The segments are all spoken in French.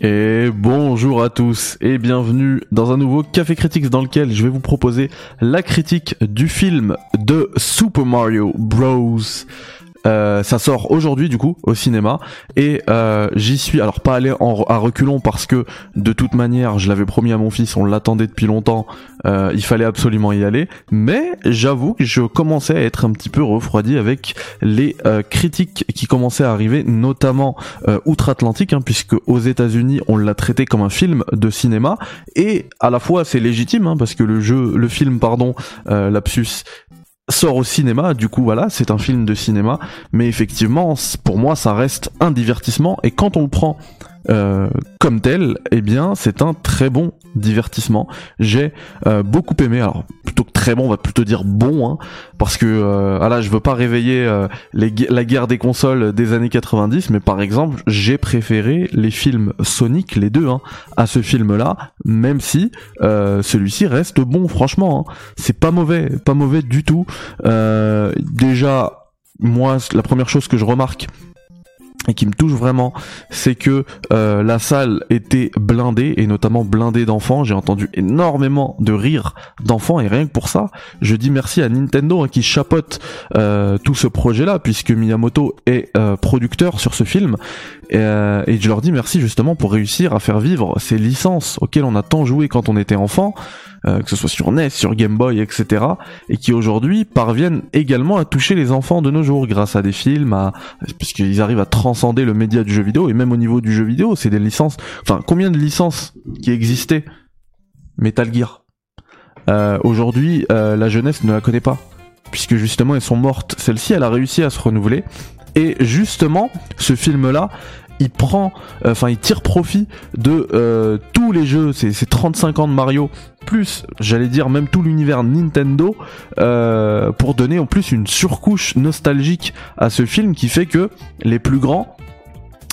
Et bonjour à tous et bienvenue dans un nouveau Café Critics dans lequel je vais vous proposer la critique du film de Super Mario Bros. Euh, ça sort aujourd'hui du coup au cinéma. Et euh, j'y suis. Alors pas allé en, à reculons parce que de toute manière je l'avais promis à mon fils on l'attendait depuis longtemps euh, il fallait absolument y aller. Mais j'avoue que je commençais à être un petit peu refroidi avec les critiques qui commençaient à arriver notamment outre-Atlantique hein, puisque aux États-Unis on l'a traité comme un film de cinéma. Et à la fois c'est légitime hein, parce que le jeu le film pardon lapsus sort au cinéma, du coup voilà, c'est un film de cinéma, mais effectivement, pour moi, ça reste un divertissement, et quand on le prend euh, comme tel, eh bien, c'est un très bon divertissement. J'ai euh, beaucoup aimé. Alors plutôt que très bon, on va plutôt dire bon, hein, parce que euh, ah je veux pas réveiller euh, les, la guerre des consoles des années 90, mais par exemple, j'ai préféré les films Sonic, les deux, hein, à ce film-là, même si euh, celui-ci reste bon. Franchement, hein. c'est pas mauvais, pas mauvais du tout. déjà, moi, la première chose que je remarque et qui me touche vraiment, c'est que euh, la salle était blindée et notamment blindée d'enfants. J'ai entendu énormément de rires d'enfants et rien que pour ça, je dis merci à Nintendo hein, qui chapote euh, tout ce projet-là puisque Miyamoto est euh, producteur sur ce film et, et, je leur dis merci justement pour réussir à faire vivre ces licences auxquelles on a tant joué quand on était enfant. Euh, que ce soit sur NES, sur Game Boy, etc., et qui aujourd'hui parviennent également à toucher les enfants de nos jours grâce à des films, à... puisqu'ils arrivent à le média du jeu vidéo, et même au niveau du jeu vidéo, c'est des licences. Enfin, combien de licences qui existaient? Metal Gear. Euh, aujourd'hui, euh, la jeunesse ne la connaît pas, puisque justement elles sont mortes. Celle-ci, elle a réussi à se renouveler. Et justement, ce film-là il prend, euh, enfin il tire profit de euh, tous les jeux, ces, 35 ans de Mario, plus j'allais dire même tout l'univers Nintendo, euh, pour donner en plus une surcouche nostalgique à ce film qui fait que les plus grands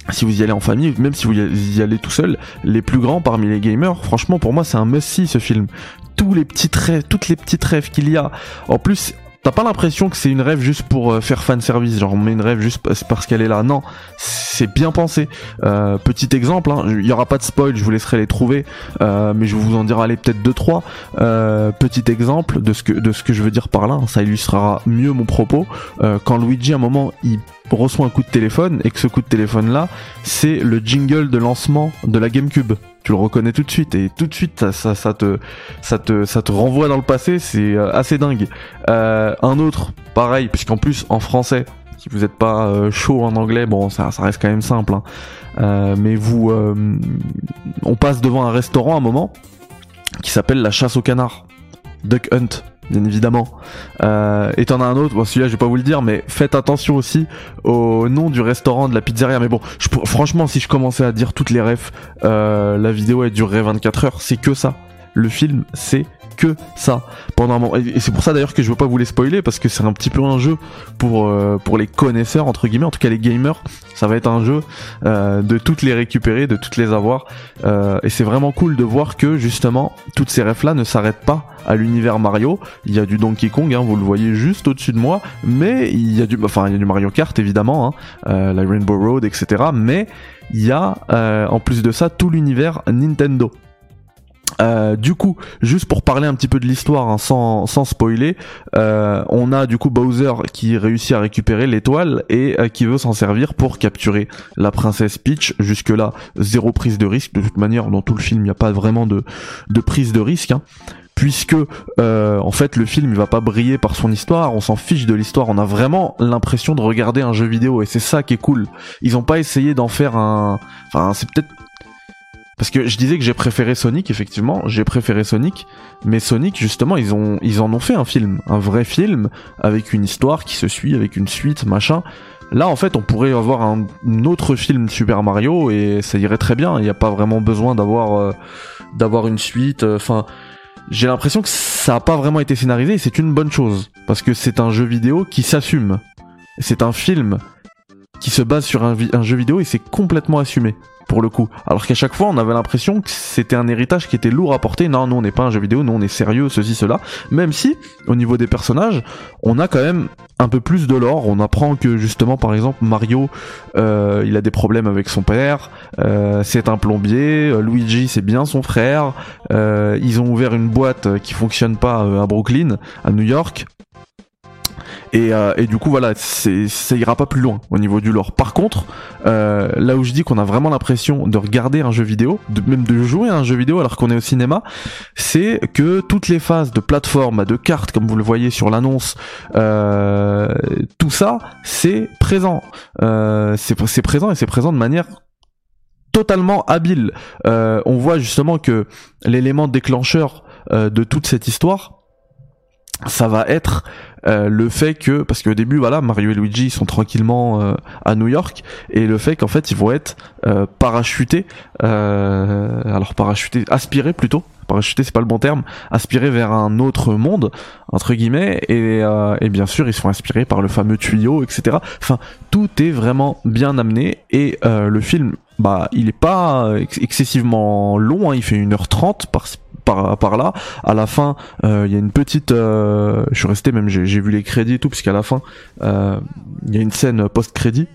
si vous y allez en famille, même si vous y allez tout seul, les plus grands parmi les gamers, franchement pour moi c'est un must-see ce film. Tous les petits rêves, toutes les petites rêves qu'il y a. En plus, T'as pas l'impression que c'est une rêve juste pour euh, faire fan service, genre on met une rêve juste parce qu'elle est là. Non, c'est bien pensé. Euh, petit exemple, hein, il y aura pas de spoil, je vous laisserai les trouver, euh, mais je vous en aller peut-être deux trois. petit exemple de ce que de ce que je veux dire par là, ça illustrera mieux mon propos. quand Luigi à un moment il reçoit un coup de téléphone et que ce coup de téléphone là, c'est le jingle de lancement de la GameCube tu le reconnais tout de suite. Et tout de suite ça, ça, ça, te ça te ça te renvoie dans le passé c'est euh, assez dingue. Euh, un autre pareil puisqu'en plus en français si vous n'êtes pas euh, chaud en anglais bon ça, ça reste quand même simple hein. mais vous on passe devant un restaurant à un moment qui s'appelle la chasse au canard Duck Hunt bien évidemment. Euh, et t'en as un autre, bon celui-là je vais pas vous le dire, mais faites attention aussi au nom du restaurant, de la pizzeria. Mais bon, franchement, si je commençais à dire toutes les refs, euh, la vidéo elle durerait 24 heures, c'est que ça. Le film, c'est que ça pendant un moment. Et c'est pour ça d'ailleurs que je veux pas vous les spoiler parce que c'est un petit peu un jeu pour euh, pour les connaisseurs entre guillemets, en tout cas les gamers. Ça va être un jeu euh, de toutes les récupérer, de toutes les avoir. Euh, et c'est vraiment cool de voir que justement toutes ces refs là ne s'arrêtent pas à l'univers Mario. Il y a du Donkey Kong, hein, vous le voyez juste au-dessus de moi, mais il y a du, enfin il y a du Mario Kart évidemment, hein, la Rainbow Road, etc. Mais il y a en plus de ça tout l'univers Nintendo. Euh, du coup, juste pour parler un petit peu de l'histoire hein, sans, spoiler, euh, on a du coup Bowser qui réussit à récupérer l'étoile et euh, qui veut s'en servir pour capturer la princesse Peach. Jusque là, zéro prise de risque. De toute manière, dans tout le film, il n'y a pas vraiment de, de prise de risque. Hein, puisque en fait le film il va pas briller par son histoire, on s'en fiche de l'histoire, on a vraiment l'impression de regarder un jeu vidéo et c'est ça qui est cool. Ils ont pas essayé d'en faire un, enfin c'est peut-être parce que je disais que j'ai préféré Sonic, effectivement, j'ai préféré Sonic, mais Sonic, justement, ils en ont fait un film, un vrai film, avec une histoire qui se suit, avec une suite, machin. Là, en fait, on pourrait avoir un, autre film Super Mario et ça irait très bien. Il n'y a pas vraiment besoin d'avoir, euh, une suite. Euh, enfin, j'ai l'impression que ça n'a pas vraiment été scénarisé et c'est une bonne chose parce que c'est un jeu vidéo qui s'assume. C'est un film qui se base sur un jeu vidéo et c'est complètement assumé. Pour le coup. Alors qu'à chaque fois, on avait l'impression que c'était un héritage qui était lourd à porter. Non, nous on n'est pas un jeu vidéo, nous on est sérieux, ceci, cela. Même si, au niveau des personnages, on a quand même un peu plus de lore. On apprend que justement, par exemple, Mario, euh, il a des problèmes avec son père. Euh, c'est un plombier. Euh, Luigi, c'est bien son frère. ils ont ouvert une boîte qui fonctionne pas à Brooklyn, à New York. Euh, et, du coup voilà, ça ira pas plus loin au niveau du lore. Par contre, euh, là où je dis qu'on a vraiment l'impression de regarder un jeu vidéo, de, même de jouer à un jeu vidéo alors qu'on est au cinéma, c'est que toutes les phases de plateforme, de cartes, comme vous le voyez sur l'annonce, euh, tout ça, c'est présent. c'est, c'est présent et c'est présent de manière totalement habile. on voit justement que l'élément déclencheur de toute cette histoire, ça va être euh, le fait que parce qu'au début voilà Mario et Luigi sont tranquillement euh, à New York et le fait qu'en fait ils vont être euh, parachutés alors parachutés aspirés plutôt parachutés c'est pas le bon terme aspirés vers un autre monde entre guillemets et, et bien sûr ils sont inspirés par le fameux tuyau etc enfin tout est vraiment bien amené et le film bah il est pas excessivement long hein, il fait 1h30 par là. À la fin, euh, il y a une petite. Euh, je suis resté même, j'ai vu les crédits et tout, puisqu'à la fin, euh, il y a une scène post-crédit.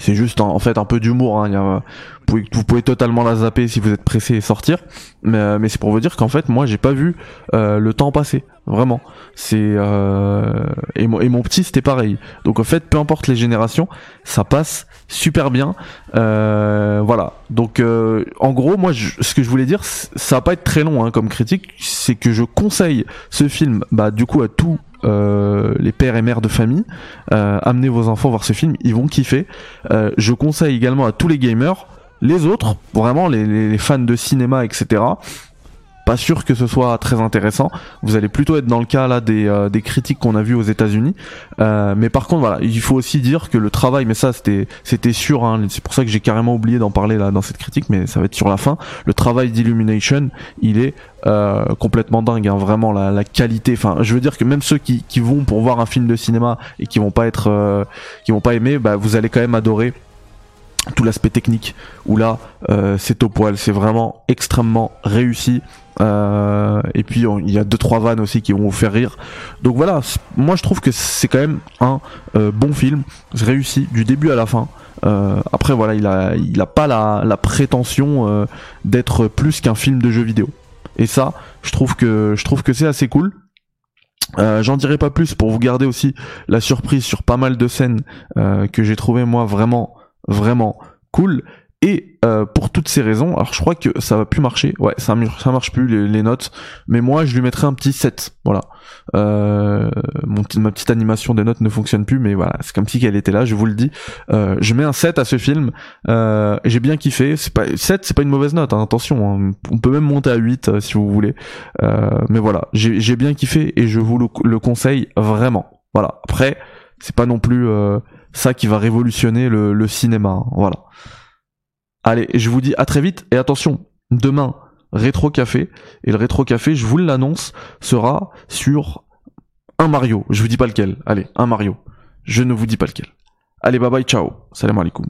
C'est juste en, fait un peu d'humour. Hein. Vous, pouvez, totalement la zapper si vous êtes pressé et sortir. Mais, mais c'est pour vous dire qu'en fait, moi, j'ai pas vu le temps passer. Vraiment. C'est euh... et, mon, et mon petit c'était pareil. Donc en fait, peu importe les générations, ça passe super bien. Euh... Voilà. Donc euh... en gros, moi, ce que je voulais dire, ça va pas être très long hein, comme critique, c'est que je conseille ce film, bah du coup à tous euh, les pères et mères de famille, euh, amenez vos enfants voir ce film, ils vont kiffer. Euh, je conseille également à tous les gamers, les autres, vraiment les, fans de cinéma, etc pas sûr que ce soit très intéressant. Vous allez plutôt être dans le cas là des, euh, critiques qu'on a vues aux États-Unis. Mais par contre, voilà, il faut aussi dire que le travail, mais ça c'était c'était sûr. Hein, c'est pour ça que j'ai carrément oublié d'en parler là dans cette critique, mais ça va être sur la fin. Le travail d'Illumination, il est euh, complètement dingue. Hein, vraiment la, qualité. Enfin, je veux dire que même ceux qui, vont pour voir un film de cinéma et qui vont pas être euh, qui vont pas aimer, bah, vous allez quand même adorer tout l'aspect technique où là euh, c'est au poil c'est vraiment extrêmement réussi et puis il y a deux trois vannes aussi qui vont vous faire rire. Donc voilà, moi je trouve que c'est quand même un bon film, réussi du début à la fin. Après voilà, il a pas la, la prétention d'être plus qu'un film de jeu vidéo. Et ça, je trouve que je trouve que c'est assez cool. J'en dirai pas plus pour vous garder aussi la surprise sur pas mal de scènes que j'ai trouvé moi vraiment vraiment cool et euh, pour toutes ces raisons, alors je crois que ça va plus marcher. Ouais, ça, marche plus les, notes. Mais moi, je lui mettrai un petit 7. Voilà. Euh, ma petite animation des notes ne fonctionne plus, mais voilà, c'est comme si qu'elle était là. Je vous le dis. Euh, je mets un 7 à ce film. Euh, j'ai bien kiffé. C'est pas 7, c'est pas une mauvaise note. Hein, attention, hein. on peut même monter à 8 euh, si vous voulez. Euh, mais voilà, j'ai bien kiffé et je vous le, le conseille vraiment. Voilà. Après, c'est pas non plus ça qui va révolutionner le, le cinéma. Hein. Voilà. Allez, je vous dis à très vite et attention, demain, rétro café. Et le rétro café, je vous l'annonce, sera sur un Mario. Je vous dis pas lequel. Allez, un Mario. Je ne vous dis pas lequel. Allez, bye bye, ciao. Salam alaikum.